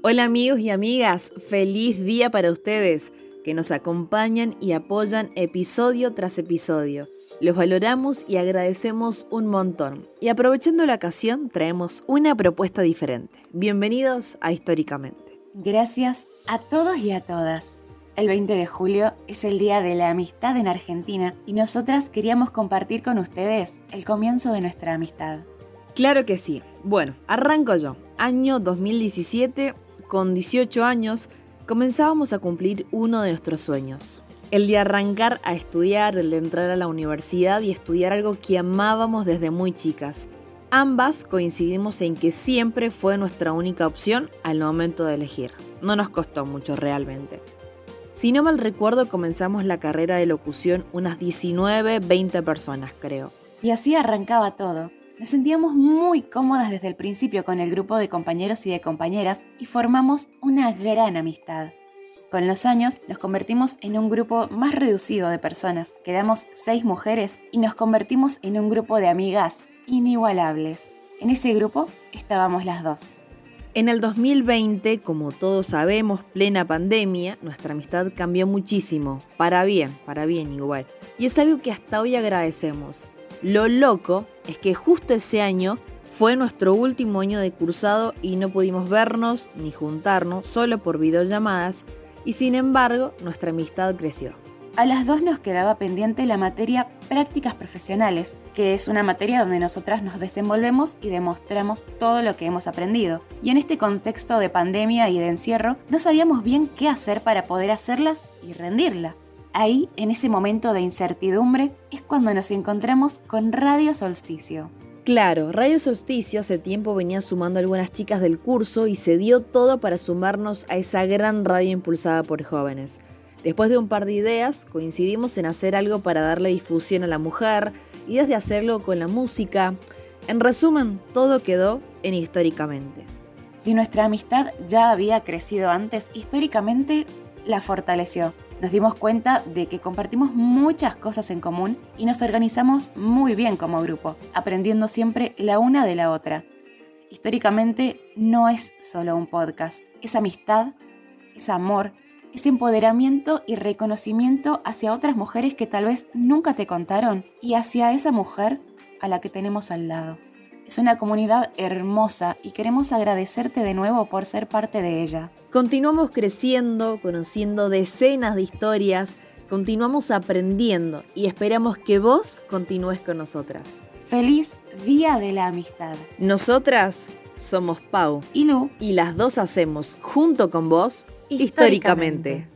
Hola amigos y amigas, feliz día para ustedes que nos acompañan y apoyan episodio tras episodio. Los valoramos y agradecemos un montón. Y aprovechando la ocasión, traemos una propuesta diferente. Bienvenidos a Históricamente. Gracias a todos y a todas. El 20 de julio es el Día de la Amistad en Argentina y nosotras queríamos compartir con ustedes el comienzo de nuestra amistad. Claro que sí. Bueno, arranco yo. Año 2017, con 18 años, comenzábamos a cumplir uno de nuestros sueños. El de arrancar a estudiar, el de entrar a la universidad y estudiar algo que amábamos desde muy chicas. Ambas coincidimos en que siempre fue nuestra única opción al momento de elegir. No nos costó mucho realmente. Si no mal recuerdo, comenzamos la carrera de locución unas 19, 20 personas, creo. Y así arrancaba todo. Nos sentíamos muy cómodas desde el principio con el grupo de compañeros y de compañeras y formamos una gran amistad. Con los años nos convertimos en un grupo más reducido de personas. Quedamos seis mujeres y nos convertimos en un grupo de amigas inigualables. En ese grupo estábamos las dos. En el 2020, como todos sabemos, plena pandemia, nuestra amistad cambió muchísimo, para bien, para bien igual. Y es algo que hasta hoy agradecemos. Lo loco es que justo ese año fue nuestro último año de cursado y no pudimos vernos ni juntarnos solo por videollamadas y sin embargo nuestra amistad creció. A las dos nos quedaba pendiente la materia prácticas profesionales, que es una materia donde nosotras nos desenvolvemos y demostramos todo lo que hemos aprendido. Y en este contexto de pandemia y de encierro, no sabíamos bien qué hacer para poder hacerlas y rendirla. Ahí, en ese momento de incertidumbre, es cuando nos encontramos con Radio Solsticio. Claro, Radio Solsticio hace tiempo venía sumando algunas chicas del curso y se dio todo para sumarnos a esa gran radio impulsada por jóvenes. Después de un par de ideas, coincidimos en hacer algo para darle difusión a la mujer y desde hacerlo con la música. En resumen, todo quedó en históricamente. Si nuestra amistad ya había crecido antes, históricamente la fortaleció nos dimos cuenta de que compartimos muchas cosas en común y nos organizamos muy bien como grupo, aprendiendo siempre la una de la otra. Históricamente no es solo un podcast, es amistad, es amor, es empoderamiento y reconocimiento hacia otras mujeres que tal vez nunca te contaron y hacia esa mujer a la que tenemos al lado. Es una comunidad hermosa y queremos agradecerte de nuevo por ser parte de ella. Continuamos creciendo, conociendo decenas de historias, continuamos aprendiendo y esperamos que vos continúes con nosotras. Feliz Día de la Amistad. Nosotras somos Pau y Lu y las dos hacemos junto con vos históricamente.